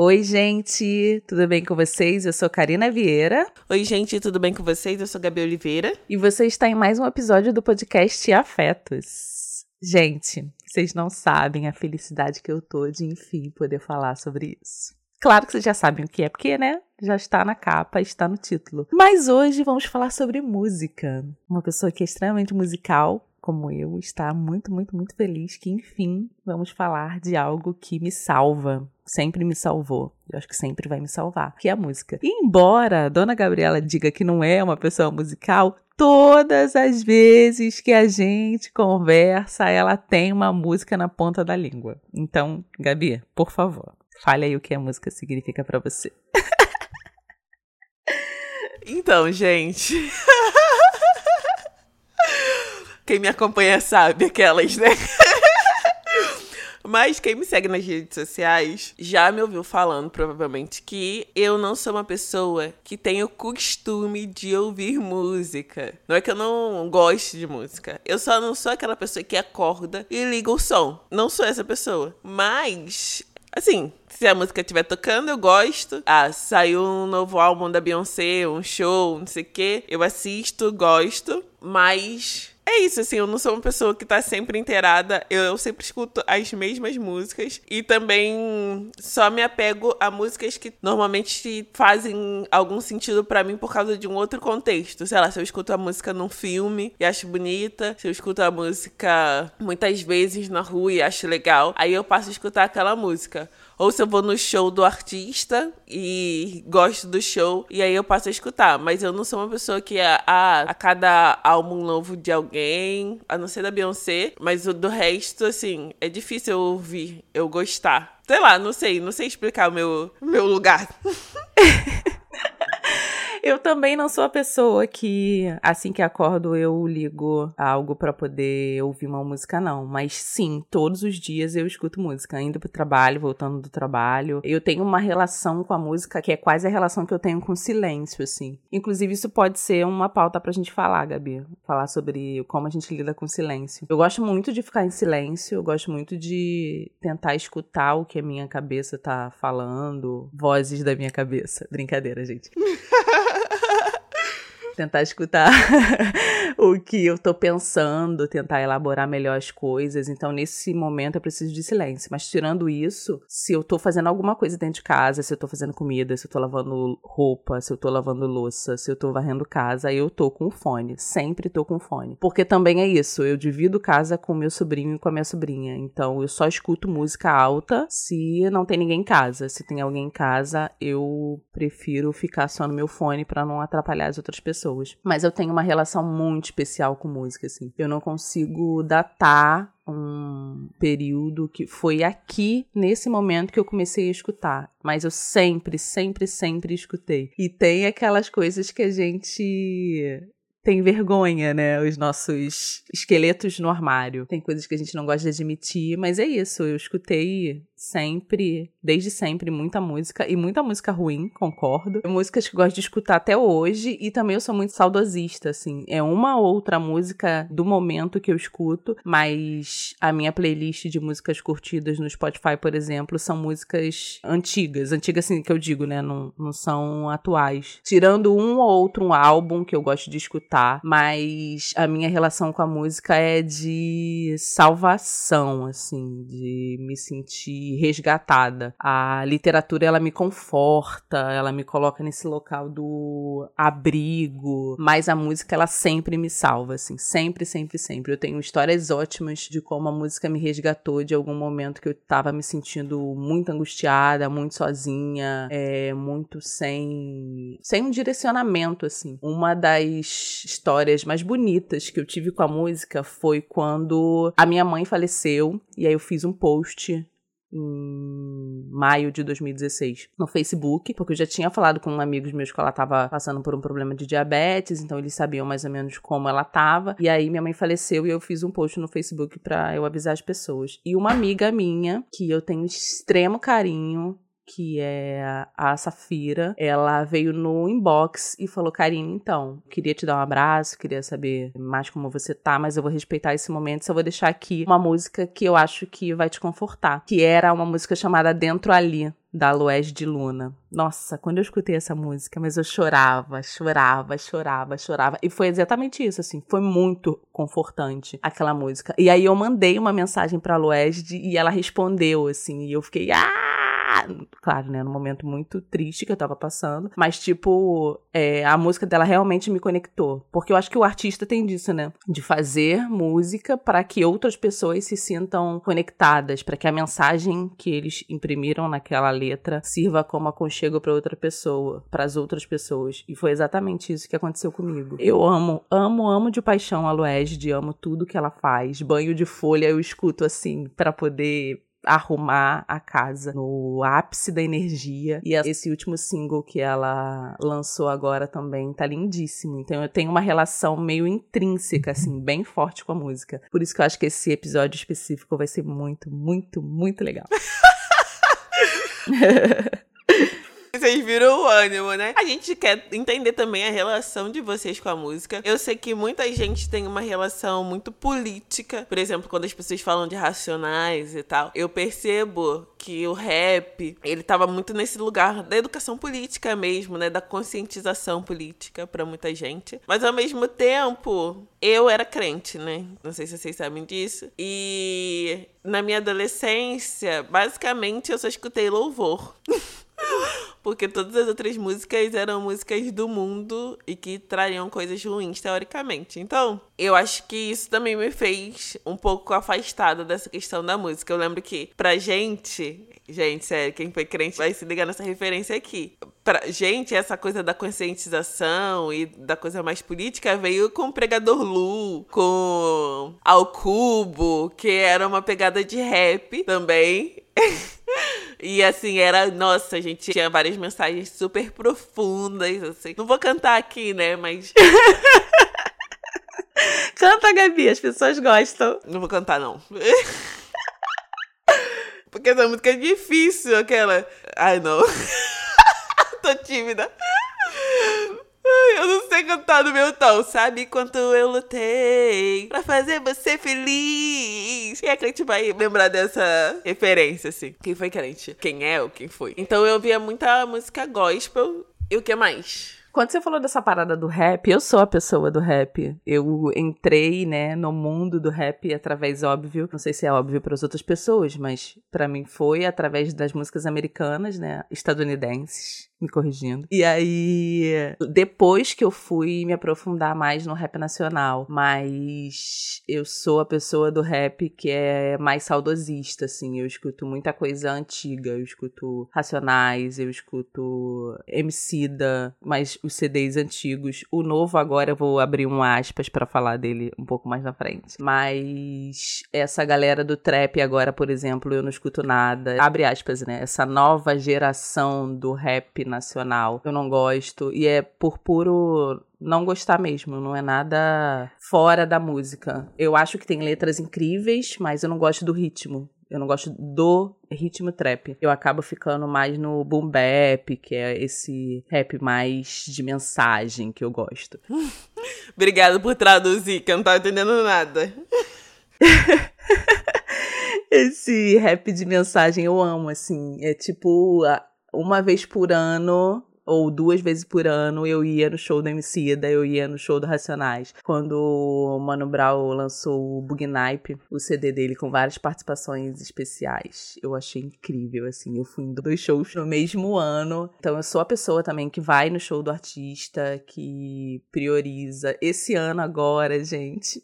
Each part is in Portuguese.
Oi, gente, tudo bem com vocês? Eu sou Karina Vieira. Oi, gente, tudo bem com vocês? Eu sou Gabi Oliveira. E você está em mais um episódio do podcast Afetos. Gente, vocês não sabem a felicidade que eu tô de, enfim, poder falar sobre isso. Claro que vocês já sabem o que é, porque, né? Já está na capa, está no título. Mas hoje vamos falar sobre música. Uma pessoa que é extremamente musical, como eu, está muito, muito, muito feliz que, enfim, vamos falar de algo que me salva. Sempre me salvou. Eu acho que sempre vai me salvar, que é a música. E embora a dona Gabriela diga que não é uma pessoa musical, todas as vezes que a gente conversa, ela tem uma música na ponta da língua. Então, Gabi, por favor, fale aí o que a música significa para você. Então, gente. Quem me acompanha sabe aquelas, né? Mas quem me segue nas redes sociais já me ouviu falando, provavelmente, que eu não sou uma pessoa que tem o costume de ouvir música. Não é que eu não goste de música. Eu só não sou aquela pessoa que acorda e liga o som. Não sou essa pessoa. Mas, assim, se a música estiver tocando, eu gosto. Ah, saiu um novo álbum da Beyoncé, um show, não sei o quê. Eu assisto, gosto. Mas é isso, assim, eu não sou uma pessoa que tá sempre inteirada. Eu, eu, sempre escuto as mesmas músicas. E também só me apego a músicas que normalmente fazem algum sentido para mim por causa de um outro contexto. Sei lá, se eu escuto a música num filme e acho bonita, se eu escuto a música muitas vezes na rua e acho legal, aí eu passo a escutar aquela música. Ou se eu vou no show do artista e gosto do show, e aí eu passo a escutar. Mas eu não sou uma pessoa que a, a, a cada álbum novo de alguém, a não ser da Beyoncé, mas o do resto, assim, é difícil eu ouvir, eu gostar. Sei lá, não sei, não sei explicar o meu, meu lugar. Eu também não sou a pessoa que, assim que acordo, eu ligo algo para poder ouvir uma música, não. Mas sim, todos os dias eu escuto música, indo pro trabalho, voltando do trabalho. Eu tenho uma relação com a música que é quase a relação que eu tenho com o silêncio, assim. Inclusive, isso pode ser uma pauta pra gente falar, Gabi. Falar sobre como a gente lida com o silêncio. Eu gosto muito de ficar em silêncio, eu gosto muito de tentar escutar o que a minha cabeça tá falando, vozes da minha cabeça. Brincadeira, gente. tentar escutar o que eu tô pensando, tentar elaborar melhor as coisas. Então, nesse momento, eu preciso de silêncio. Mas, tirando isso, se eu tô fazendo alguma coisa dentro de casa, se eu tô fazendo comida, se eu tô lavando roupa, se eu tô lavando louça, se eu tô varrendo casa, eu tô com fone. Sempre tô com fone. Porque também é isso, eu divido casa com meu sobrinho e com a minha sobrinha. Então, eu só escuto música alta se não tem ninguém em casa. Se tem alguém em casa, eu prefiro ficar só no meu fone para não atrapalhar as outras pessoas. Mas eu tenho uma relação muito especial com música, assim. Eu não consigo datar um período que foi aqui, nesse momento, que eu comecei a escutar. Mas eu sempre, sempre, sempre escutei. E tem aquelas coisas que a gente tem vergonha, né? Os nossos esqueletos no armário. Tem coisas que a gente não gosta de admitir, mas é isso. Eu escutei sempre, desde sempre, muita música e muita música ruim, concordo. Músicas que gosto de escutar até hoje e também eu sou muito saudosista, assim. É uma outra música do momento que eu escuto, mas a minha playlist de músicas curtidas no Spotify, por exemplo, são músicas antigas. Antigas, assim, que eu digo, né? Não, não são atuais. Tirando um ou outro álbum que eu gosto de escutar, mas a minha relação com a música é de salvação, assim, de me sentir resgatada. A literatura ela me conforta, ela me coloca nesse local do abrigo, mas a música ela sempre me salva, assim, sempre, sempre, sempre. Eu tenho histórias ótimas de como a música me resgatou de algum momento que eu tava me sentindo muito angustiada, muito sozinha, é, muito sem, sem um direcionamento, assim. Uma das histórias mais bonitas que eu tive com a música foi quando a minha mãe faleceu e aí eu fiz um post em maio de 2016 no Facebook, porque eu já tinha falado com amigos meus que ela tava passando por um problema de diabetes, então eles sabiam mais ou menos como ela tava. E aí minha mãe faleceu e eu fiz um post no Facebook para eu avisar as pessoas. E uma amiga minha, que eu tenho extremo carinho, que é a Safira, ela veio no inbox e falou: Karine, então, queria te dar um abraço, queria saber mais como você tá, mas eu vou respeitar esse momento, só vou deixar aqui uma música que eu acho que vai te confortar, que era uma música chamada Dentro Ali, da Luez de Luna. Nossa, quando eu escutei essa música, mas eu chorava, chorava, chorava, chorava. E foi exatamente isso, assim, foi muito confortante aquela música. E aí eu mandei uma mensagem pra Luez e ela respondeu, assim, e eu fiquei, ah! Claro, né, num momento muito triste que eu tava passando, mas tipo, é, a música dela realmente me conectou, porque eu acho que o artista tem disso, né, de fazer música para que outras pessoas se sintam conectadas, para que a mensagem que eles imprimiram naquela letra sirva como aconchego para outra pessoa, para as outras pessoas. E foi exatamente isso que aconteceu comigo. Eu amo, amo, amo de paixão a Luesde, amo tudo que ela faz. Banho de folha eu escuto assim para poder arrumar a casa no ápice da energia. E esse último single que ela lançou agora também tá lindíssimo. Então eu tenho uma relação meio intrínseca, assim, bem forte com a música. Por isso que eu acho que esse episódio específico vai ser muito, muito, muito legal. Vocês viram o ânimo, né? A gente quer entender também a relação de vocês com a música. Eu sei que muita gente tem uma relação muito política. Por exemplo, quando as pessoas falam de racionais e tal, eu percebo que o rap, ele tava muito nesse lugar da educação política mesmo, né? Da conscientização política para muita gente. Mas ao mesmo tempo, eu era crente, né? Não sei se vocês sabem disso. E na minha adolescência, basicamente eu só escutei louvor. Porque todas as outras músicas eram músicas do mundo e que trariam coisas ruins, teoricamente. Então, eu acho que isso também me fez um pouco afastada dessa questão da música. Eu lembro que, pra gente, gente, sério, quem foi crente vai se ligar nessa referência aqui. Pra gente, essa coisa da conscientização e da coisa mais política veio com o Pregador Lu, com Ao Cubo, que era uma pegada de rap também. E assim, era. Nossa, a gente tinha várias mensagens super profundas, assim. Não vou cantar aqui, né? Mas. Canta, Gabi, as pessoas gostam. Não vou cantar, não. Porque essa música é difícil, aquela. Ai, não. Tô tímida. Cantar no meu tom. Sabe quanto eu lutei pra fazer você feliz? Quem é crente vai lembrar dessa referência, assim? Quem foi crente? Quem é ou quem foi? Então eu via muita música gospel. E o que mais? Quando você falou dessa parada do rap, eu sou a pessoa do rap. Eu entrei, né, no mundo do rap através, óbvio, não sei se é óbvio para as outras pessoas, mas para mim foi através das músicas americanas, né, estadunidenses me corrigindo. E aí, depois que eu fui me aprofundar mais no rap nacional, mas eu sou a pessoa do rap que é mais saudosista, assim. Eu escuto muita coisa antiga, eu escuto Racionais, eu escuto Emicida, mas os CDs antigos. O novo agora eu vou abrir um aspas para falar dele um pouco mais na frente. Mas essa galera do trap agora, por exemplo, eu não escuto nada. Abre aspas, né? Essa nova geração do rap nacional. Eu não gosto. E é por puro não gostar mesmo, não é nada fora da música. Eu acho que tem letras incríveis, mas eu não gosto do ritmo. Eu não gosto do ritmo trap. Eu acabo ficando mais no boom bap, que é esse rap mais de mensagem que eu gosto. Obrigada por traduzir, que eu não tava entendendo nada. esse rap de mensagem eu amo, assim. É tipo uma vez por ano ou duas vezes por ano eu ia no show do Emicida, eu ia no show do Racionais. Quando o Mano Brown lançou o Bugnipe, o CD dele com várias participações especiais, eu achei incrível, assim, eu fui em dois shows no mesmo ano. Então eu sou a pessoa também que vai no show do artista, que prioriza. Esse ano agora, gente,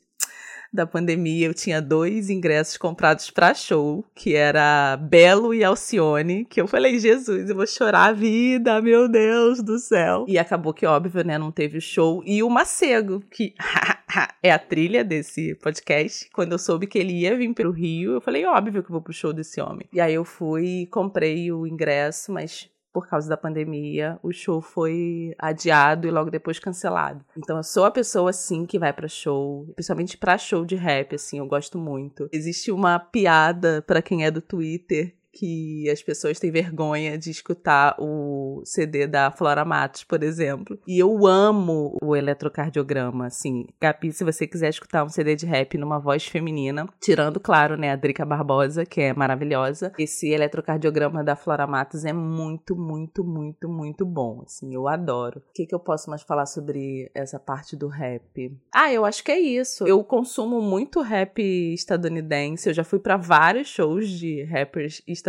da pandemia, eu tinha dois ingressos comprados para show, que era Belo e Alcione, que eu falei, Jesus, eu vou chorar a vida, meu Deus do céu. E acabou que, óbvio, né, não teve o show. E o Macego, que é a trilha desse podcast. Quando eu soube que ele ia vir pro Rio, eu falei, óbvio que eu vou pro show desse homem. E aí eu fui, comprei o ingresso, mas por causa da pandemia, o show foi adiado e logo depois cancelado. Então eu sou a pessoa assim que vai para show, principalmente para show de rap assim, eu gosto muito. Existe uma piada para quem é do Twitter que as pessoas têm vergonha de escutar o CD da Flora Matos, por exemplo. E eu amo o eletrocardiograma, assim. Gabi, se você quiser escutar um CD de rap numa voz feminina, tirando, claro, né, a Drica Barbosa, que é maravilhosa, esse eletrocardiograma da Flora Matos é muito, muito, muito, muito bom, assim. Eu adoro. O que, que eu posso mais falar sobre essa parte do rap? Ah, eu acho que é isso. Eu consumo muito rap estadunidense. Eu já fui para vários shows de rappers estadunidenses,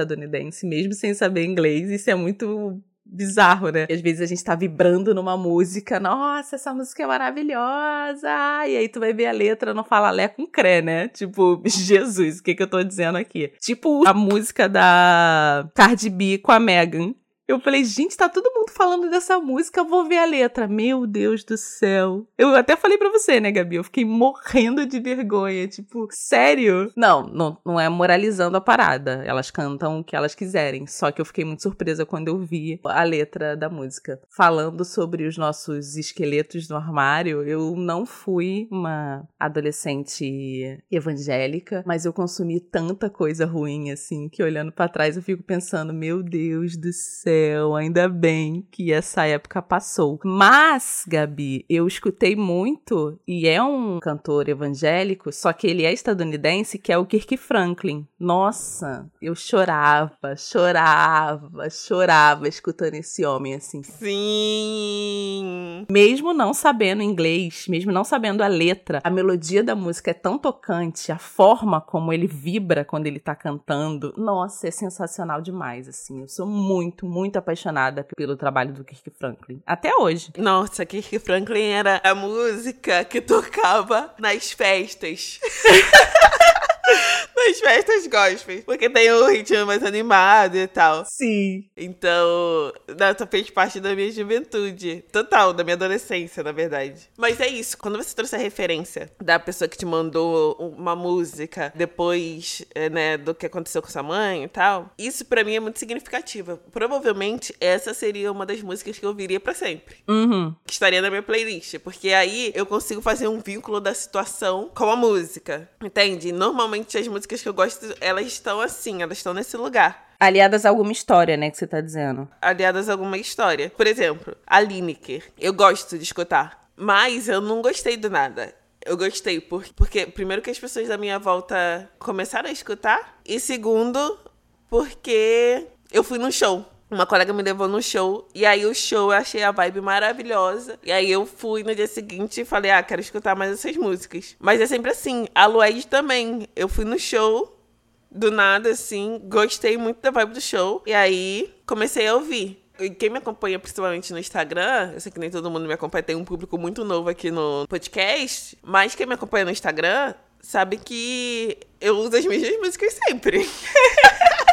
mesmo sem saber inglês. Isso é muito bizarro, né? Às vezes a gente tá vibrando numa música, nossa, essa música é maravilhosa! E aí tu vai ver a letra, não fala lé com cré, né? Tipo, Jesus, o que que eu tô dizendo aqui? Tipo a música da Cardi B com a Megan. Eu falei, gente, tá todo mundo falando dessa música, vou ver a letra. Meu Deus do céu. Eu até falei pra você, né, Gabi? Eu fiquei morrendo de vergonha. Tipo, sério? Não, não, não é moralizando a parada. Elas cantam o que elas quiserem. Só que eu fiquei muito surpresa quando eu vi a letra da música. Falando sobre os nossos esqueletos no armário, eu não fui uma adolescente evangélica, mas eu consumi tanta coisa ruim, assim, que olhando para trás eu fico pensando, meu Deus do céu céu, ainda bem que essa época passou. Mas, Gabi, eu escutei muito, e é um cantor evangélico, só que ele é estadunidense, que é o Kirk Franklin. Nossa, eu chorava, chorava, chorava escutando esse homem assim. Sim! Mesmo não sabendo inglês, mesmo não sabendo a letra, a melodia da música é tão tocante, a forma como ele vibra quando ele tá cantando, nossa, é sensacional demais, assim. Eu sou muito, muito muito apaixonada pelo trabalho do Kirk Franklin. Até hoje. Nossa, Kirk Franklin era a música que tocava nas festas. nas festas gospel. Porque tem um ritmo mais animado e tal. Sim. Então, essa fez parte da minha juventude. Total, da minha adolescência, na verdade. Mas é isso. Quando você trouxe a referência da pessoa que te mandou uma música depois, é, né, do que aconteceu com sua mãe e tal, isso para mim é muito significativo. Provavelmente essa seria uma das músicas que eu ouviria para sempre. Uhum. Que estaria na minha playlist. Porque aí eu consigo fazer um vínculo da situação com a música. Entende? Normalmente as músicas que eu gosto, elas estão assim, elas estão nesse lugar. Aliadas a alguma história, né, que você tá dizendo. Aliadas a alguma história. Por exemplo, a Lineker. Eu gosto de escutar. Mas eu não gostei do nada. Eu gostei por, porque, primeiro, que as pessoas da minha volta começaram a escutar. E segundo, porque eu fui no show. Uma colega me levou no show e aí o show eu achei a vibe maravilhosa. E aí eu fui no dia seguinte e falei: "Ah, quero escutar mais essas músicas". Mas é sempre assim, a Lued também. Eu fui no show do nada assim, gostei muito da vibe do show e aí comecei a ouvir. E quem me acompanha principalmente no Instagram, eu sei que nem todo mundo me acompanha, tem um público muito novo aqui no podcast, mas quem me acompanha no Instagram sabe que eu uso as mesmas músicas sempre.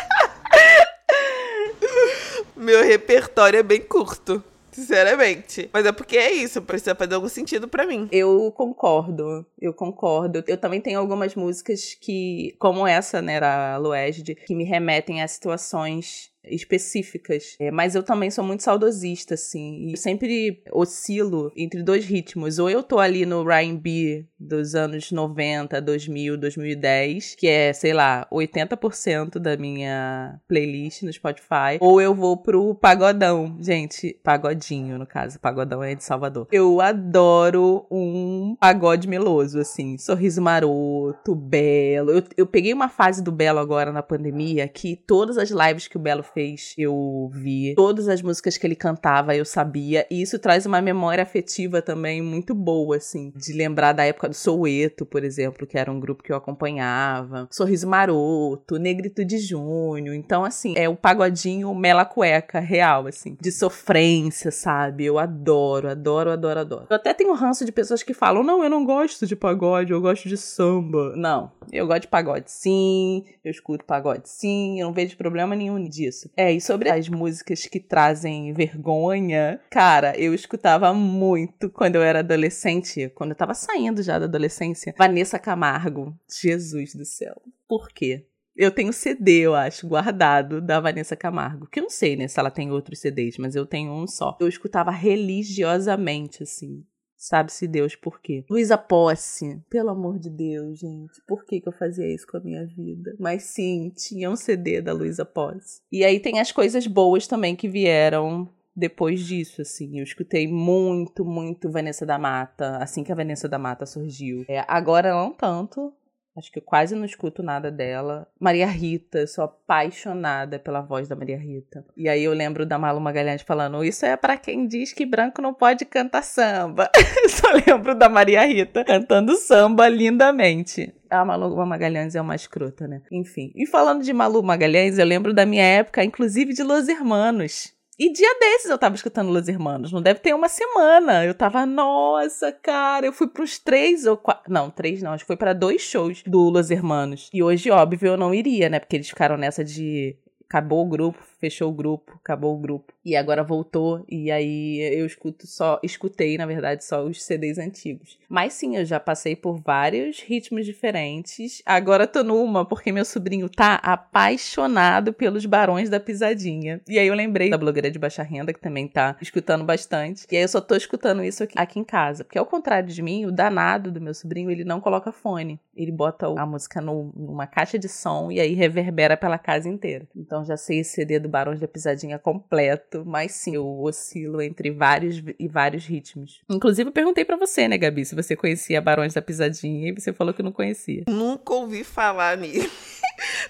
Meu repertório é bem curto. Sinceramente. Mas é porque é isso, precisa fazer algum sentido para mim. Eu concordo, eu concordo. Eu também tenho algumas músicas que, como essa, né, a Luesd, que me remetem a situações específicas. É, mas eu também sou muito saudosista, assim. E sempre oscilo entre dois ritmos. Ou eu tô ali no R&B dos anos 90, 2000, 2010, que é, sei lá, 80% da minha playlist no Spotify. Ou eu vou pro pagodão. Gente, pagodinho, no caso. Pagodão é de Salvador. Eu adoro um pagode meloso, assim. Sorriso maroto, belo. Eu, eu peguei uma fase do Belo agora na pandemia que todas as lives que o Belo fez, eu vi. Todas as músicas que ele cantava, eu sabia. E isso traz uma memória afetiva também muito boa, assim. De lembrar da época do Soueto, por exemplo, que era um grupo que eu acompanhava. Sorriso Maroto, Negrito de Junho. Então, assim, é o pagodinho mela cueca real, assim. De sofrência, sabe? Eu adoro, adoro, adoro, adoro. Eu até tenho ranço de pessoas que falam: não, eu não gosto de pagode, eu gosto de samba. Não, eu gosto de pagode sim, eu escuto pagode sim, eu não vejo problema nenhum disso. É, e sobre as músicas que trazem vergonha, cara, eu escutava muito quando eu era adolescente, quando eu tava saindo já da adolescência. Vanessa Camargo. Jesus do céu. Por quê? Eu tenho CD, eu acho, guardado da Vanessa Camargo. Que eu não sei, né, se ela tem outros CDs, mas eu tenho um só. Eu escutava religiosamente, assim Sabe-se Deus por quê. Luísa Posse, pelo amor de Deus, gente. Por que, que eu fazia isso com a minha vida? Mas sim, tinha um CD da Luísa Posse. E aí tem as coisas boas também que vieram depois disso, assim. Eu escutei muito, muito Vanessa da Mata, assim que a Vanessa da Mata surgiu. É, agora não tanto, Acho que eu quase não escuto nada dela. Maria Rita, eu sou apaixonada pela voz da Maria Rita. E aí eu lembro da Malu Magalhães falando: Isso é para quem diz que branco não pode cantar samba. Só lembro da Maria Rita cantando samba lindamente. A Malu Magalhães é uma escrota, né? Enfim. E falando de Malu Magalhães, eu lembro da minha época, inclusive de Los Hermanos. E dia desses eu tava escutando Los Hermanos. Não deve ter uma semana. Eu tava, nossa, cara, eu fui pros três ou quatro. Não, três não. Acho que foi para dois shows do Los Hermanos. E hoje, óbvio, eu não iria, né? Porque eles ficaram nessa de. Acabou o grupo, fechou o grupo, acabou o grupo. E agora voltou, e aí eu escuto só, escutei, na verdade, só os CDs antigos. Mas sim, eu já passei por vários ritmos diferentes. Agora tô numa, porque meu sobrinho tá apaixonado pelos Barões da Pisadinha. E aí eu lembrei da blogueira de baixa renda, que também tá escutando bastante. E aí eu só tô escutando isso aqui, aqui em casa. Porque ao contrário de mim, o danado do meu sobrinho, ele não coloca fone. Ele bota a música no, numa caixa de som e aí reverbera pela casa inteira. Então já sei esse CD do Barões da Pisadinha completo, mas sim, eu oscilo entre vários e vários ritmos. Inclusive, eu perguntei para você, né, Gabi, se você conhecia Barões da Pisadinha e você falou que não conhecia. Nunca ouvi falar nisso.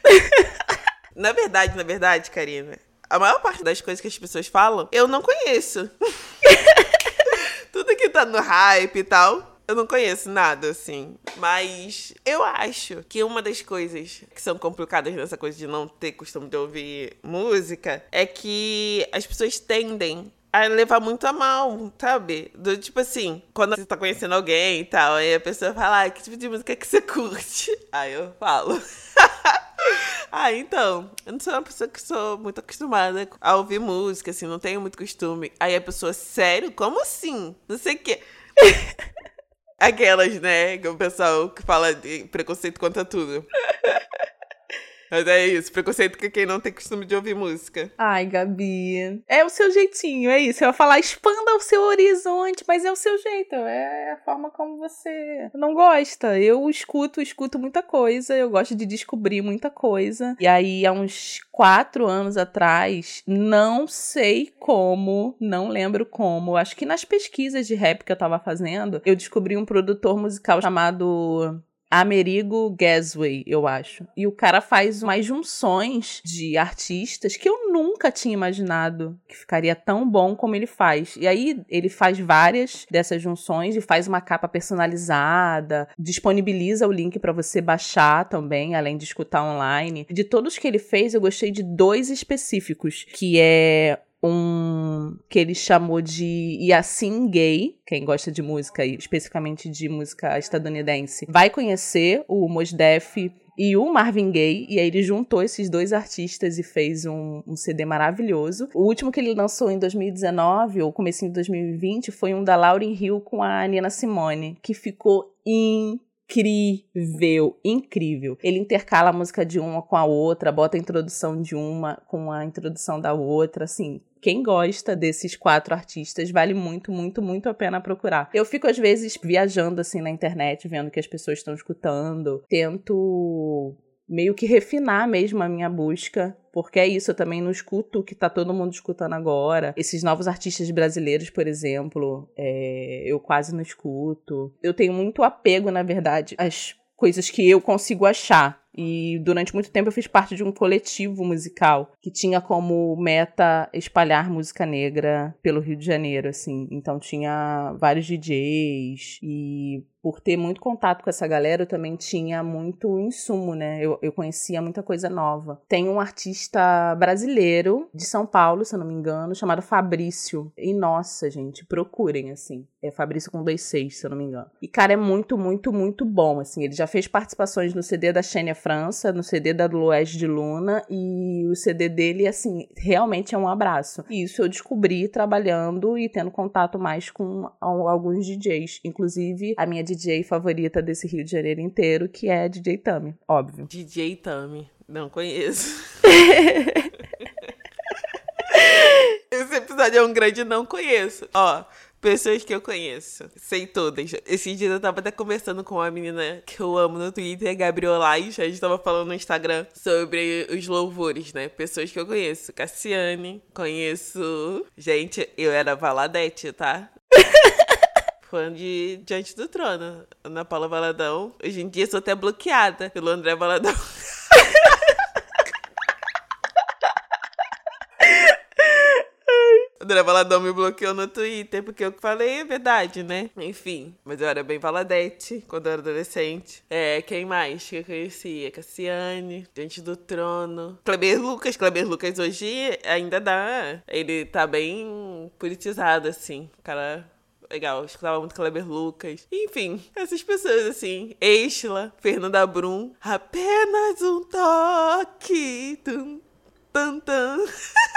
na verdade, na verdade, Karina, a maior parte das coisas que as pessoas falam, eu não conheço. Tudo que tá no hype e tal, eu não conheço nada, assim. Mas eu acho que uma das coisas que são complicadas nessa coisa de não ter costume de ouvir música é que as pessoas tendem a levar muito a mal, sabe? Do tipo assim, quando você tá conhecendo alguém e tal, aí a pessoa fala, ah, que tipo de música que você curte? Aí eu falo. ah, então, eu não sou uma pessoa que sou muito acostumada a ouvir música, assim, não tenho muito costume. Aí a pessoa, sério? Como assim? Não sei o quê. Aquelas, né? O pessoal que fala de preconceito contra tudo. Mas é isso, preconceito com quem não tem costume de ouvir música. Ai, Gabi. É o seu jeitinho, é isso. Eu ia falar, expanda o seu horizonte, mas é o seu jeito. É a forma como você não gosta. Eu escuto, escuto muita coisa. Eu gosto de descobrir muita coisa. E aí, há uns quatro anos atrás, não sei como, não lembro como. Acho que nas pesquisas de rap que eu tava fazendo, eu descobri um produtor musical chamado Amerigo Gasway, eu acho. E o cara faz umas junções de artistas que eu nunca tinha imaginado que ficaria tão bom como ele faz. E aí ele faz várias dessas junções e faz uma capa personalizada, disponibiliza o link para você baixar também, além de escutar online. De todos que ele fez, eu gostei de dois específicos, que é um que ele chamou de Yassin Gay, quem gosta de música, especificamente de música estadunidense, vai conhecer o Mos Def e o Marvin Gaye, e aí ele juntou esses dois artistas e fez um, um, CD maravilhoso. O último que ele lançou em 2019, ou comecinho de 2020, foi um da Lauryn Hill com a Nina Simone, que ficou incrível incrível, incrível. Ele intercala a música de uma com a outra, bota a introdução de uma com a introdução da outra, assim. Quem gosta desses quatro artistas vale muito, muito, muito a pena procurar. Eu fico às vezes viajando assim na internet, vendo que as pessoas estão escutando, tento meio que refinar mesmo a minha busca, porque é isso, eu também não escuto o que tá todo mundo escutando agora. Esses novos artistas brasileiros, por exemplo, é, eu quase não escuto. Eu tenho muito apego, na verdade, às coisas que eu consigo achar. E durante muito tempo eu fiz parte de um coletivo musical que tinha como meta espalhar música negra pelo Rio de Janeiro, assim. Então tinha vários DJs e por ter muito contato com essa galera, eu também tinha muito insumo, né? Eu, eu conhecia muita coisa nova. Tem um artista brasileiro de São Paulo, se eu não me engano, chamado Fabrício. E nossa, gente, procurem, assim. É Fabrício com dois seis, se eu não me engano. E, cara, é muito, muito, muito bom, assim. Ele já fez participações no CD da Xênia França, no CD da Luege de Luna, e o CD dele, assim, realmente é um abraço. E isso eu descobri trabalhando e tendo contato mais com alguns DJs. Inclusive, a minha DJ favorita desse Rio de Janeiro inteiro, que é DJ Tami, óbvio. DJ Tami, não conheço. Esse episódio é um grande não conheço. Ó, Pessoas que eu conheço. Sei todas. Esse dia eu tava até conversando com uma menina que eu amo no Twitter, Gabriolais. A gente tava falando no Instagram sobre os louvores, né? Pessoas que eu conheço. Cassiane, conheço. Gente, eu era Valadete, tá? Fã de Diante do Trono. Ana Paula Valadão. Hoje em dia sou até bloqueada pelo André Valadão. André Valadão me bloqueou no Twitter, porque eu falei é verdade, né? Enfim, mas eu era bem Valadete quando eu era adolescente. É, quem mais que eu conhecia? Cassiane, Diante do Trono. Kleber Lucas. Kleber Lucas hoje ainda dá. Ele tá bem politizado, assim. O cara legal. Eu escutava muito Kleber Lucas. Enfim, essas pessoas assim. Estela, Fernanda Brum. Apenas um toque. Tum, tum, tum.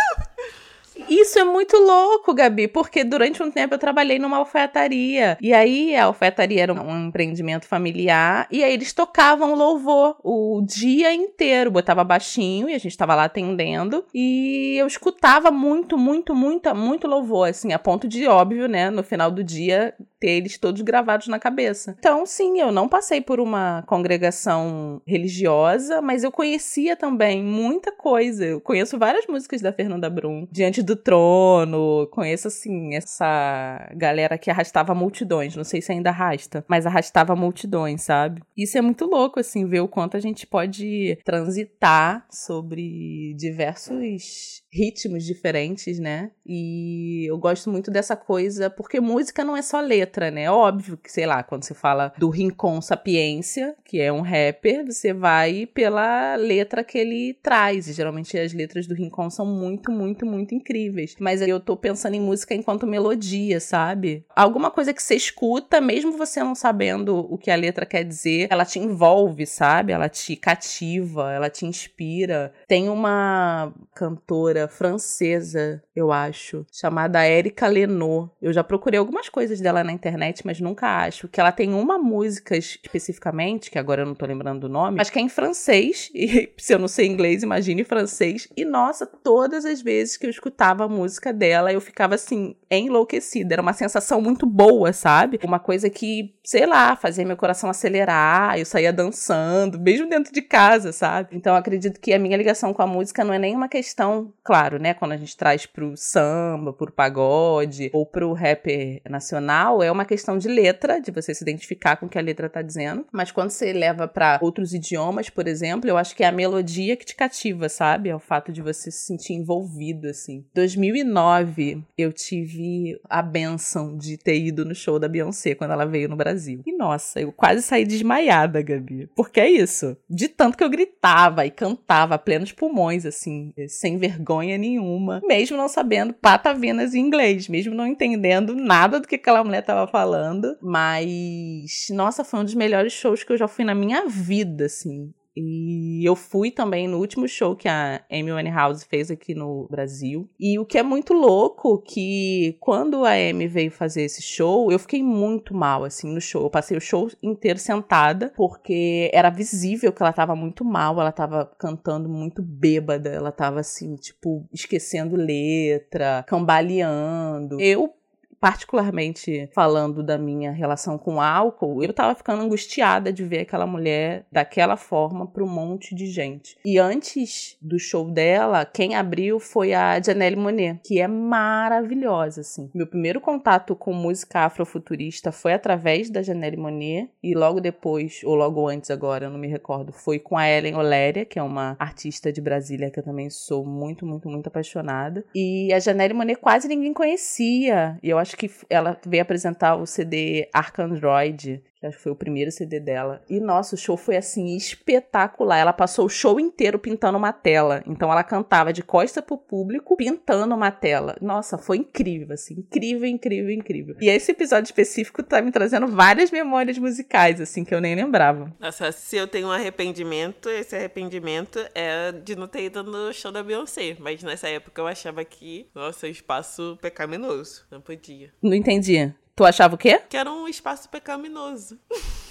Isso é muito louco, Gabi, porque durante um tempo eu trabalhei numa alfaiataria. E aí a alfaiataria era um empreendimento familiar. E aí eles tocavam louvor o dia inteiro. Botava baixinho e a gente tava lá atendendo. E eu escutava muito, muito, muito, muito louvor, assim, a ponto de, óbvio, né, no final do dia ter eles todos gravados na cabeça. Então, sim, eu não passei por uma congregação religiosa, mas eu conhecia também muita coisa. Eu conheço várias músicas da Fernanda Brum. Diante do Trono, conheço assim essa galera que arrastava multidões, não sei se ainda arrasta, mas arrastava multidões, sabe? Isso é muito louco assim ver o quanto a gente pode transitar sobre diversos ritmos diferentes, né? E eu gosto muito dessa coisa, porque música não é só letra, né? Óbvio que, sei lá, quando você fala do Rincon Sapiência, que é um rapper, você vai pela letra que ele traz. E geralmente as letras do Rincon são muito, muito, muito incríveis. Mas eu tô pensando em música enquanto melodia, sabe? Alguma coisa que você escuta, mesmo você não sabendo o que a letra quer dizer, ela te envolve, sabe? Ela te cativa, ela te inspira. Tem uma cantora francesa, eu acho, chamada Erika Lenot. Eu já procurei algumas coisas dela na internet, mas nunca acho. Que ela tem uma música especificamente, que agora eu não tô lembrando do nome, mas que é em francês. E se eu não sei inglês, imagine francês. E nossa, todas as vezes que eu escutava a música dela, eu ficava assim, enlouquecida. Era uma sensação muito boa, sabe? Uma coisa que, sei lá, fazia meu coração acelerar, eu saía dançando, mesmo dentro de casa, sabe? Então acredito que a minha ligação com a música não é nenhuma questão, claro, né? Quando a gente traz pro samba, pro pagode ou pro rapper nacional, é uma questão de letra, de você se identificar com o que a letra tá dizendo. Mas quando você leva para outros idiomas, por exemplo, eu acho que é a melodia que te cativa, sabe? É o fato de você se sentir envolvido, assim. 2009, eu tive a benção de ter ido no show da Beyoncé quando ela veio no Brasil. E nossa, eu quase saí desmaiada, Gabi. Porque é isso. De tanto que eu gritava e cantava a plenos pulmões, assim, sem vergonha vergonha nenhuma, mesmo não sabendo patavinas em inglês, mesmo não entendendo nada do que aquela mulher tava falando. Mas, nossa, foi um dos melhores shows que eu já fui na minha vida, assim. E eu fui também no último show que a Amy Winehouse fez aqui no Brasil. E o que é muito louco que quando a Amy veio fazer esse show, eu fiquei muito mal assim no show. Eu passei o show inteiro sentada porque era visível que ela tava muito mal, ela tava cantando muito bêbada, ela tava assim, tipo, esquecendo letra, cambaleando. Eu particularmente falando da minha relação com álcool, eu tava ficando angustiada de ver aquela mulher daquela forma para um monte de gente. E antes do show dela, quem abriu foi a Janelle Monet, que é maravilhosa, assim. Meu primeiro contato com música afrofuturista foi através da Janelle Monet e logo depois, ou logo antes agora, eu não me recordo, foi com a Ellen Oléria, que é uma artista de Brasília que eu também sou muito, muito, muito apaixonada. E a Janelle Monet quase ninguém conhecia. E eu acho que ela veio apresentar o CD Arcandroid, que acho que foi o primeiro CD dela. E nossa, o show foi assim espetacular. Ela passou o show inteiro pintando uma tela. Então ela cantava de costa pro público, pintando uma tela. Nossa, foi incrível, assim, incrível, incrível, incrível. E esse episódio específico tá me trazendo várias memórias musicais, assim, que eu nem lembrava. Nossa, se eu tenho um arrependimento, esse arrependimento é de não ter ido no show da Beyoncé. Mas nessa época eu achava que, nossa, espaço pecaminoso. Não podia. Não entendi. Tu achava o quê? Que era um espaço pecaminoso.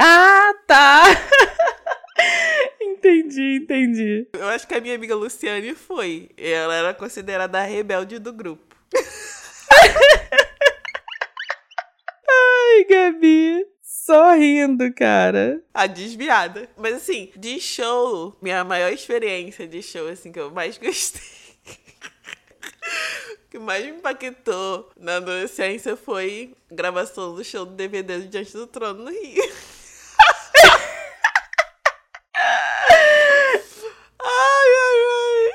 Ah, tá! entendi, entendi. Eu acho que a minha amiga Luciane foi. Ela era considerada a rebelde do grupo. Gabi. Só rindo, cara. A desviada. Mas assim, de show, minha maior experiência de show, assim, que eu mais gostei. Que mais me impactou na adolescência foi a gravação do show do DVD do Diante do Trono no Rio. ai, ai, ai.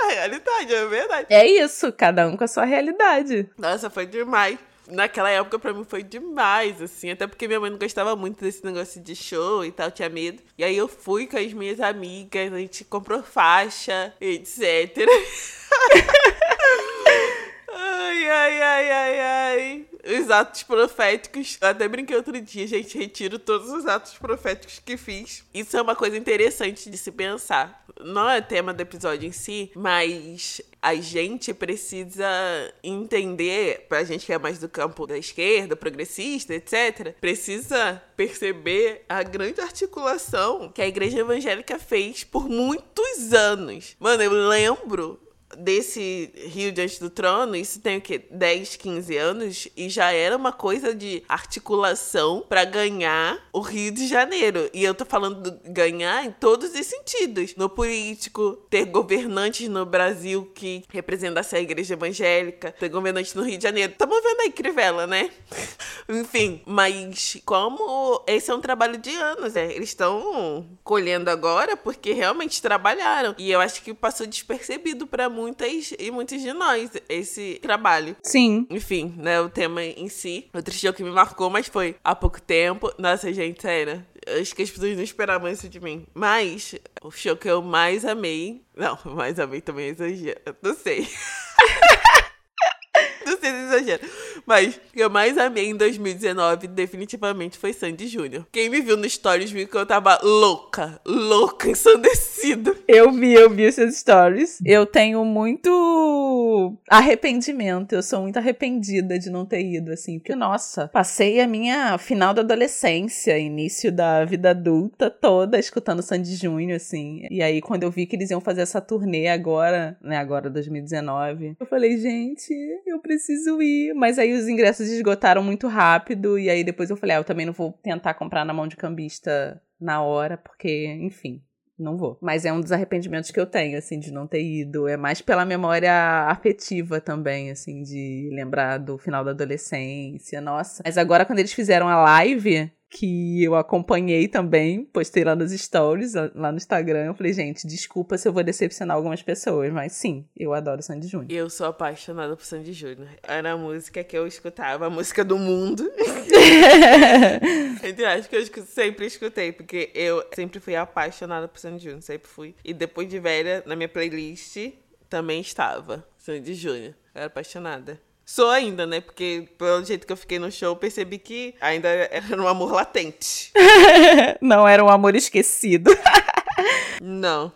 A realidade, é verdade. É isso, cada um com a sua realidade. Nossa, foi demais. Naquela época, pra mim, foi demais, assim. Até porque minha mãe não gostava muito desse negócio de show e tal, tinha medo. E aí eu fui com as minhas amigas, a gente comprou faixa, etc. ai, ai, ai, ai. Os atos proféticos. Eu até brinquei outro dia, gente. Retiro todos os atos proféticos que fiz. Isso é uma coisa interessante de se pensar. Não é tema do episódio em si, mas a gente precisa entender, pra gente que é mais do campo da esquerda, progressista, etc., precisa perceber a grande articulação que a igreja evangélica fez por muitos anos. Mano, eu lembro desse Rio Diante do Trono, isso tem o quê? 10, 15 anos e já era uma coisa de articulação para ganhar o Rio de Janeiro. E eu tô falando ganhar em todos os sentidos. No político, ter governantes no Brasil que representassem a igreja evangélica, ter governantes no Rio de Janeiro. Tamo vendo aí, Crivella, né? Enfim, mas como esse é um trabalho de anos, né? Eles estão colhendo agora porque realmente trabalharam. E eu acho que passou despercebido para muitas e muitos de nós esse trabalho. Sim. Enfim, né, o tema em si. Outro show que me marcou, mas foi há pouco tempo. Nossa, gente, sério. Acho que as pessoas não esperavam isso de mim. Mas o show que eu mais amei. Não, mais amei também é exagero. Não sei. não sei se é exagero. Mas o que eu mais amei em 2019 definitivamente foi Sandy Júnior. Quem me viu no stories viu que eu tava louca, louca, ensandecida. Eu vi, eu vi seus stories. Eu tenho muito arrependimento. Eu sou muito arrependida de não ter ido, assim. Porque, nossa, passei a minha final da adolescência, início da vida adulta toda escutando Sandy Júnior, assim. E aí, quando eu vi que eles iam fazer essa turnê agora, né, agora 2019, eu falei, gente, eu preciso ir. Mas aí os ingressos esgotaram muito rápido. E aí depois eu falei, ah, eu também não vou tentar comprar na mão de cambista na hora, porque, enfim, não vou. Mas é um dos arrependimentos que eu tenho, assim, de não ter ido. É mais pela memória afetiva também, assim, de lembrar do final da adolescência. Nossa. Mas agora, quando eles fizeram a live, que eu acompanhei também, postei lá nos stories, lá no Instagram. Eu falei, gente, desculpa se eu vou decepcionar algumas pessoas, mas sim, eu adoro Sandy Júnior. Eu sou apaixonada por Sandy Júnior. Era a música que eu escutava, a música do mundo. Entre acho que eu sempre escutei, porque eu sempre fui apaixonada por Sandy Júnior, sempre fui. E depois de velha, na minha playlist, também estava Sandy Júnior. Eu era apaixonada. Sou ainda, né? Porque pelo jeito que eu fiquei no show, percebi que ainda era um amor latente. não era um amor esquecido. não.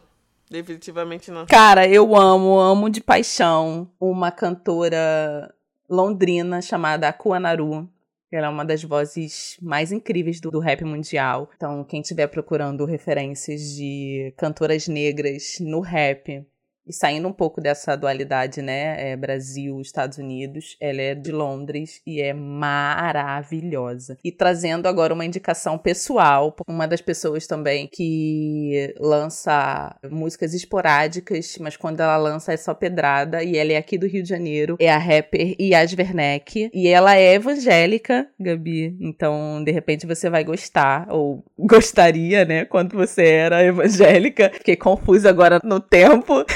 Definitivamente não. Cara, eu amo, amo de paixão uma cantora londrina chamada Akua Naru. Ela é uma das vozes mais incríveis do, do, rap mundial. Então, quem estiver procurando referências de cantoras negras no rap, e saindo um pouco dessa dualidade, né? É Brasil, Estados Unidos, ela é de Londres e é maravilhosa. E trazendo agora uma indicação pessoal, uma das pessoas também que lança músicas esporádicas, mas quando ela lança é só pedrada, e ela é aqui do Rio de Janeiro, é a rapper Yas Werneck, e ela é evangélica, Gabi. Então, de repente, você vai gostar, ou gostaria, né? Quando você era evangélica. Fiquei confusa agora no tempo.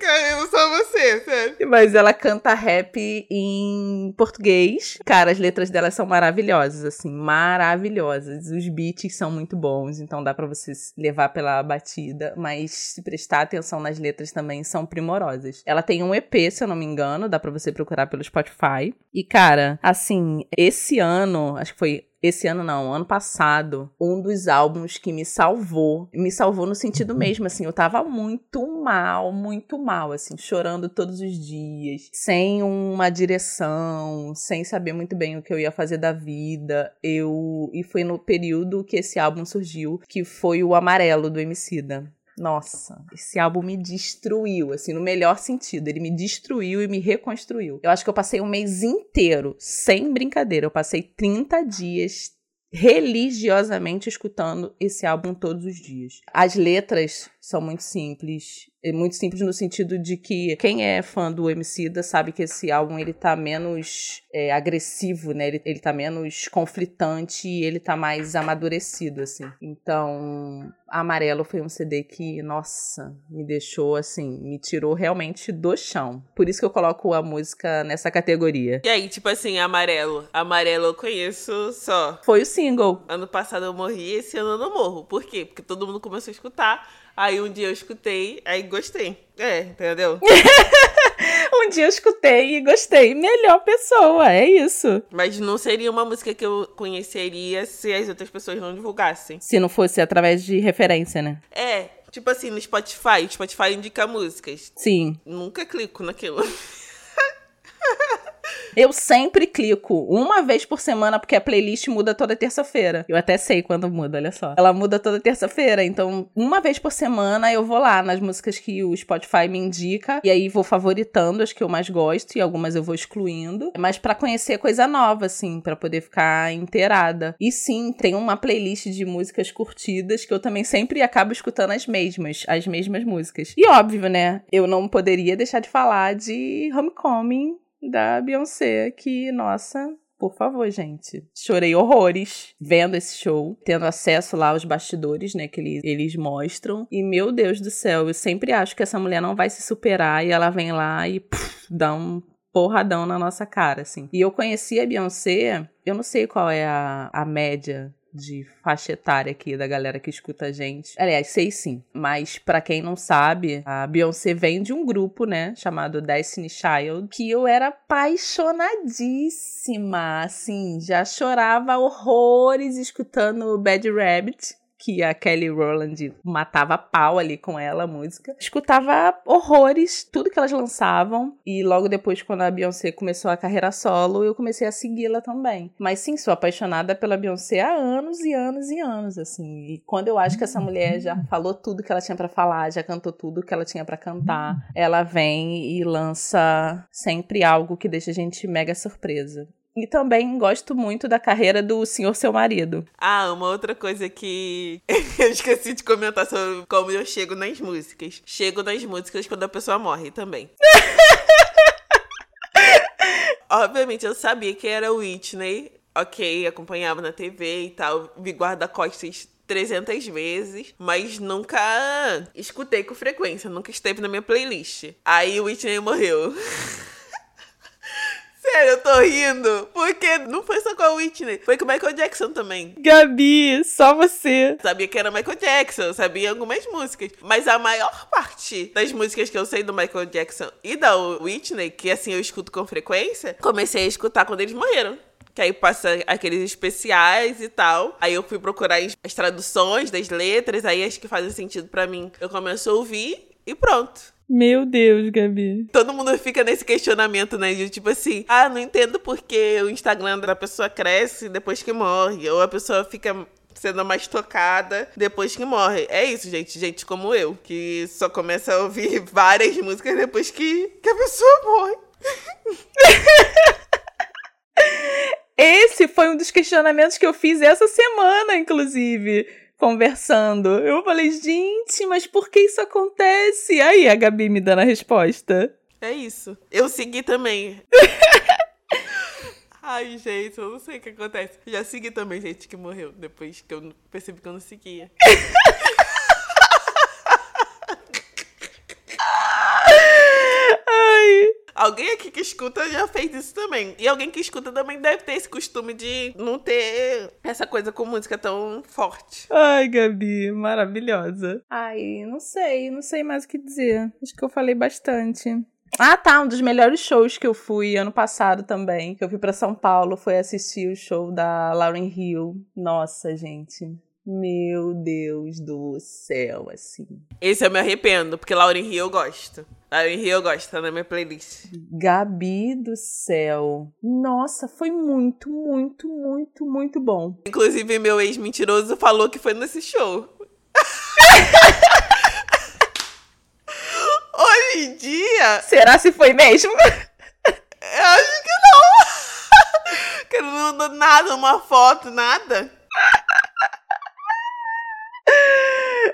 Caramba, só você, sério. Mas ela canta rap em português. Cara, as letras dela são maravilhosas, assim, maravilhosas. Os beats são muito bons, então dá para você levar pela batida, mas se prestar atenção nas letras também são primorosas. Ela tem um EP, se eu não me engano, dá para você procurar pelo Spotify. E cara, assim, esse ano, acho que foi esse ano não, ano passado, um dos álbuns que me salvou, me salvou no sentido mesmo, assim, eu tava muito mal, muito mal, assim, chorando todos os dias, sem uma direção, sem saber muito bem o que eu ia fazer da vida. Eu e foi no período que esse álbum surgiu, que foi o Amarelo do Emicida. Nossa, esse álbum me destruiu, assim, no melhor sentido. Ele me destruiu e me reconstruiu. Eu acho que eu passei um mês inteiro, sem brincadeira, eu passei 30 dias religiosamente escutando esse álbum todos os dias. As letras são muito simples, é muito simples no sentido de que quem é fã do Emicida sabe que esse álbum ele tá menos é, agressivo, né? Ele, ele tá menos conflitante e ele tá mais amadurecido, assim. Então, Amarelo foi um CD que, nossa, me deixou, assim, me tirou realmente do chão. Por isso que eu coloco a música nessa categoria. E aí, tipo assim, Amarelo. Amarelo eu conheço só. Foi o single. Ano passado eu morri, esse ano eu não morro. Por quê? Porque todo mundo começou a escutar. Aí um dia eu escutei, aí gostei. É, entendeu? um dia eu escutei e gostei. Melhor pessoa, é isso. Mas não seria uma música que eu conheceria se as outras pessoas não divulgassem. Se não fosse através de referência, né? É, tipo assim, no Spotify. O Spotify indica músicas. Sim. Nunca clico naquilo. Eu sempre clico uma vez por semana, porque a playlist muda toda terça-feira. Eu até sei quando muda, olha só. Ela muda toda terça-feira, então uma vez por semana eu vou lá nas músicas que o Spotify me indica e aí vou favoritando as que eu mais gosto e algumas eu vou excluindo, mas para conhecer coisa nova assim, para poder ficar inteirada. E sim, tem uma playlist de músicas curtidas que eu também sempre acabo escutando as mesmas, as mesmas músicas. E óbvio, né? Eu não poderia deixar de falar de Homecoming da Beyoncé, que, nossa, por favor, gente. Chorei horrores vendo esse show, tendo acesso lá aos bastidores, né, que eles, eles mostram. E, meu Deus do céu, eu sempre acho que essa mulher não vai se superar e ela vem lá e puf, dá um porradão na nossa cara, assim. E eu conheci a Beyoncé, eu não sei qual é a, a média de faixa etária aqui da galera que escuta a gente. Aliás, sei sim, mas para quem não sabe, a Beyoncé vem de um grupo, né, chamado Destiny Child, que eu era apaixonadíssima, assim, já chorava horrores escutando Bad Rabbit que a Kelly Rowland matava pau ali com ela, a música. Escutava horrores, tudo que elas lançavam. E logo depois, quando a Beyoncé começou a carreira solo, eu comecei a segui-la também. Mas sim, sou apaixonada pela Beyoncé há anos e anos e anos, assim. E quando eu acho que essa mulher já falou tudo que ela tinha para falar, já cantou tudo que ela tinha para cantar, ela vem e lança sempre algo que deixa a gente mega surpresa. E também gosto muito da carreira do senhor seu marido. Ah, uma outra coisa que eu esqueci de comentar sobre como eu chego nas músicas. Chego nas músicas quando a pessoa morre também. Obviamente eu sabia que era Whitney, ok, acompanhava na TV e tal, vi guarda-costas 300 vezes, mas nunca escutei com frequência, nunca esteve na minha playlist. Aí o Whitney morreu. Sério, eu tô rindo. Porque não foi só com a Whitney, foi com o Michael Jackson também. Gabi, só você. Sabia que era Michael Jackson, sabia algumas músicas. Mas a maior parte das músicas que eu sei do Michael Jackson e da Whitney, que assim eu escuto com frequência, comecei a escutar quando eles morreram. Que aí passa aqueles especiais e tal. Aí eu fui procurar as traduções das letras, aí as que fazem sentido para mim. Eu começo a ouvir e pronto. Meu Deus, Gabi. Todo mundo fica nesse questionamento, né? De tipo assim, ah, não entendo porque o Instagram da pessoa cresce depois que morre. Ou a pessoa fica sendo mais tocada depois que morre. É isso, gente. Gente como eu, que só começa a ouvir várias músicas depois que, que a pessoa morre. Esse foi um dos questionamentos que eu fiz essa semana, inclusive conversando. Eu falei, gente, mas por que isso acontece? Aí a Gabi me dando a resposta. É isso. Eu segui também. Ai, gente, eu não sei o que acontece. Já segui também gente que morreu depois que eu percebi que eu não seguia. Ai. Alguém aqui que escuta já fez isso também. E alguém que escuta também deve ter esse costume de não ter essa coisa com música tão forte. Ai, Gabi, maravilhosa. Ai, não sei, não sei mais o que dizer. Acho que eu falei bastante. Ah, tá. Um dos melhores shows que eu fui ano passado também. Que eu fui para São Paulo foi assistir o show da Lauren Hill. Nossa, gente. Meu Deus do céu, assim. Esse eu me arrependo, porque Lauren Hill eu gosto. Lauren Hill eu gosto, tá na minha playlist. Gabi do céu. Nossa, foi muito, muito, muito, muito bom. Inclusive, meu ex-mentiroso falou que foi nesse show. hoje em dia. Será se foi mesmo? Eu acho que não. que ele não mandou nada, uma foto, nada.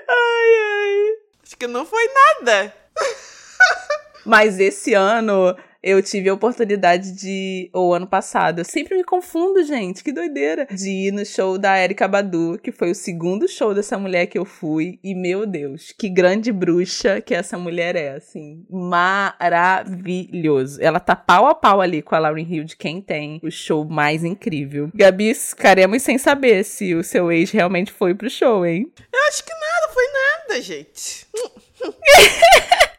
Ai, ai. Acho que não foi nada. Mas esse ano eu tive a oportunidade de. Ou ano passado. Eu sempre me confundo, gente. Que doideira. De ir no show da Erika Badu, que foi o segundo show dessa mulher que eu fui. E, meu Deus, que grande bruxa que essa mulher é, assim. Maravilhoso. Ela tá pau a pau ali com a Lauren Hill de quem tem o show mais incrível. Gabi, ficaremos sem saber se o seu ex realmente foi pro show, hein? Eu acho que nada, foi nada, gente.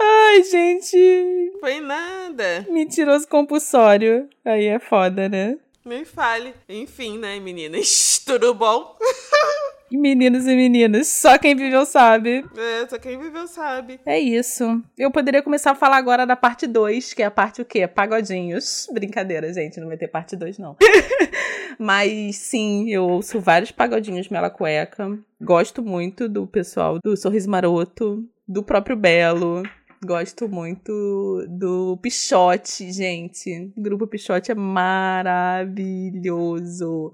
Ai, gente. Foi nada. Mentiroso compulsório. Aí é foda, né? Nem fale. Enfim, né, meninas? Tudo bom? Meninos e meninas, só quem viveu sabe. É, só quem viveu sabe. É isso. Eu poderia começar a falar agora da parte 2, que é a parte o quê? Pagodinhos. Brincadeira, gente, não vai ter parte 2, não. Mas sim, eu ouço vários pagodinhos Mela Cueca. Gosto muito do pessoal do Sorriso Maroto, do próprio Belo. Gosto muito do Pichote, gente. O grupo Pichote é maravilhoso.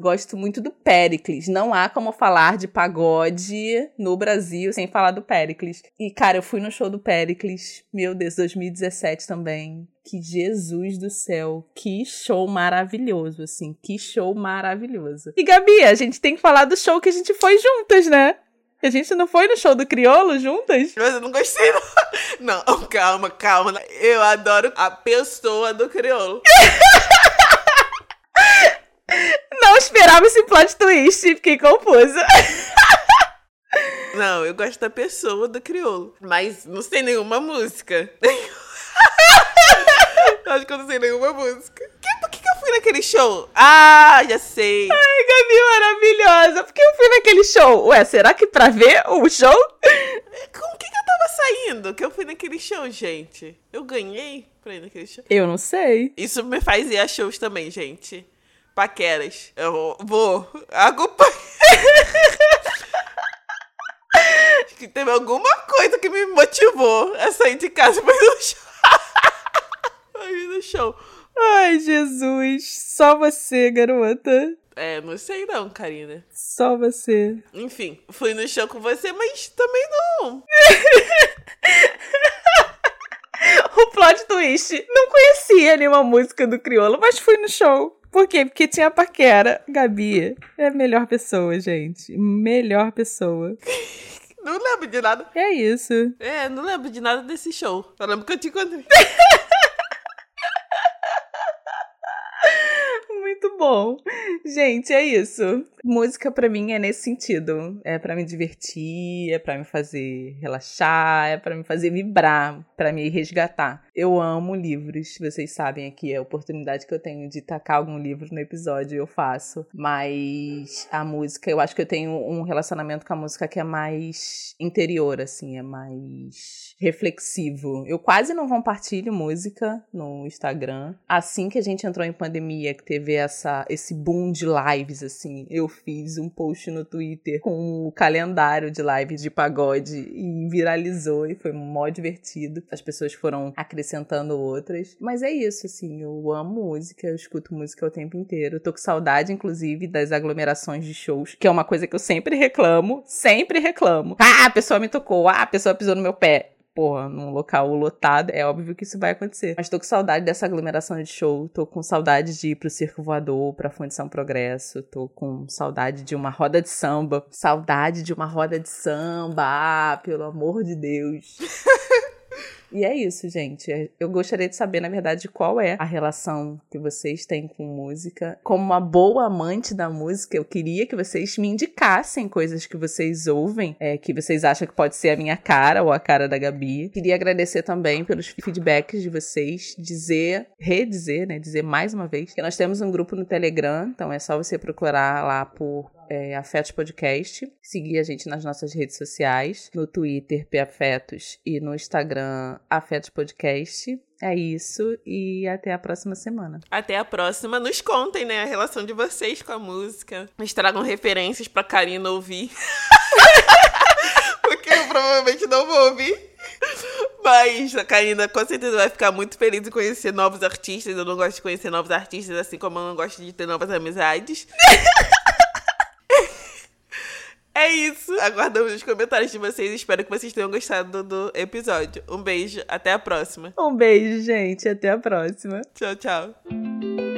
Gosto muito do Pericles. Não há como falar de pagode no Brasil sem falar do Pericles. E, cara, eu fui no show do Pericles, meu Deus, 2017 também. Que Jesus do céu, que show maravilhoso, assim, que show maravilhoso. E Gabi, a gente tem que falar do show que a gente foi juntas, né? A gente não foi no show do Criolo juntas? Mas eu não gostei, não. Não, calma, calma. Eu adoro a pessoa do Criolo. não esperava esse plot twist, fiquei confusa. Não, eu gosto da pessoa do Criolo. Mas não sei nenhuma música. Acho que eu não sei nenhuma música. Que, por que, fui naquele show? Ah, já sei. Ai, Gabi, maravilhosa. Por que eu fui naquele show? Ué, será que pra ver o show? Com que, que eu tava saindo que eu fui naquele show, gente? Eu ganhei pra ir naquele show? Eu não sei. Isso me faz ir a shows também, gente. Paqueras. Eu vou acompanhar. Acho que teve alguma coisa que me motivou a sair de casa pra ir no show. Aí no show. Ai, Jesus. Só você, garota. É, não sei não, Karina. Só você. Enfim, fui no show com você, mas também não. o plot twist. Não conhecia nenhuma música do Criolo, mas fui no show. Por quê? Porque tinha a paquera. Gabi é a melhor pessoa, gente. Melhor pessoa. Não lembro de nada. É isso. É, não lembro de nada desse show. Só lembro que eu te encontrei. Muito bom. Gente, é isso. Música para mim é nesse sentido. É para me divertir, é para me fazer relaxar, é para me fazer vibrar, para me resgatar. Eu amo livros, vocês sabem aqui é a oportunidade que eu tenho de tacar algum livro no episódio, eu faço. Mas a música, eu acho que eu tenho um relacionamento com a música que é mais interior, assim, é mais reflexivo. Eu quase não compartilho música no Instagram. Assim que a gente entrou em pandemia, que teve essa, esse boom de lives, assim, eu fiz um post no Twitter com o calendário de lives de pagode e viralizou e foi mó divertido. As pessoas foram acrescentando outras. Mas é isso, assim, eu amo música, eu escuto música o tempo inteiro. Eu tô com saudade, inclusive, das aglomerações de shows, que é uma coisa que eu sempre reclamo, sempre reclamo. Ah, a pessoa me tocou, ah, a pessoa pisou no meu pé porra, num local lotado, é óbvio que isso vai acontecer. Mas tô com saudade dessa aglomeração de show, tô com saudade de ir pro Circo Voador, pra Fundição Progresso, tô com saudade de uma roda de samba. Saudade de uma roda de samba, ah, pelo amor de Deus. E é isso, gente. Eu gostaria de saber, na verdade, qual é a relação que vocês têm com música. Como uma boa amante da música, eu queria que vocês me indicassem coisas que vocês ouvem, é, que vocês acham que pode ser a minha cara ou a cara da Gabi. Queria agradecer também pelos feedbacks de vocês, dizer, redizer, né, dizer mais uma vez, que nós temos um grupo no Telegram, então é só você procurar lá por é, Afetos Podcast, seguir a gente nas nossas redes sociais, no Twitter, Afetos e no Instagram, Afetos Podcast. É isso e até a próxima semana. Até a próxima. Nos contem, né, a relação de vocês com a música. Nos tragam referências pra Karina ouvir. Porque eu provavelmente não vou ouvir. Mas a Karina com certeza vai ficar muito feliz em conhecer novos artistas. Eu não gosto de conhecer novos artistas, assim como eu não gosto de ter novas amizades. É isso. Aguardamos os comentários de vocês. Espero que vocês tenham gostado do episódio. Um beijo, até a próxima. Um beijo, gente. Até a próxima. Tchau, tchau.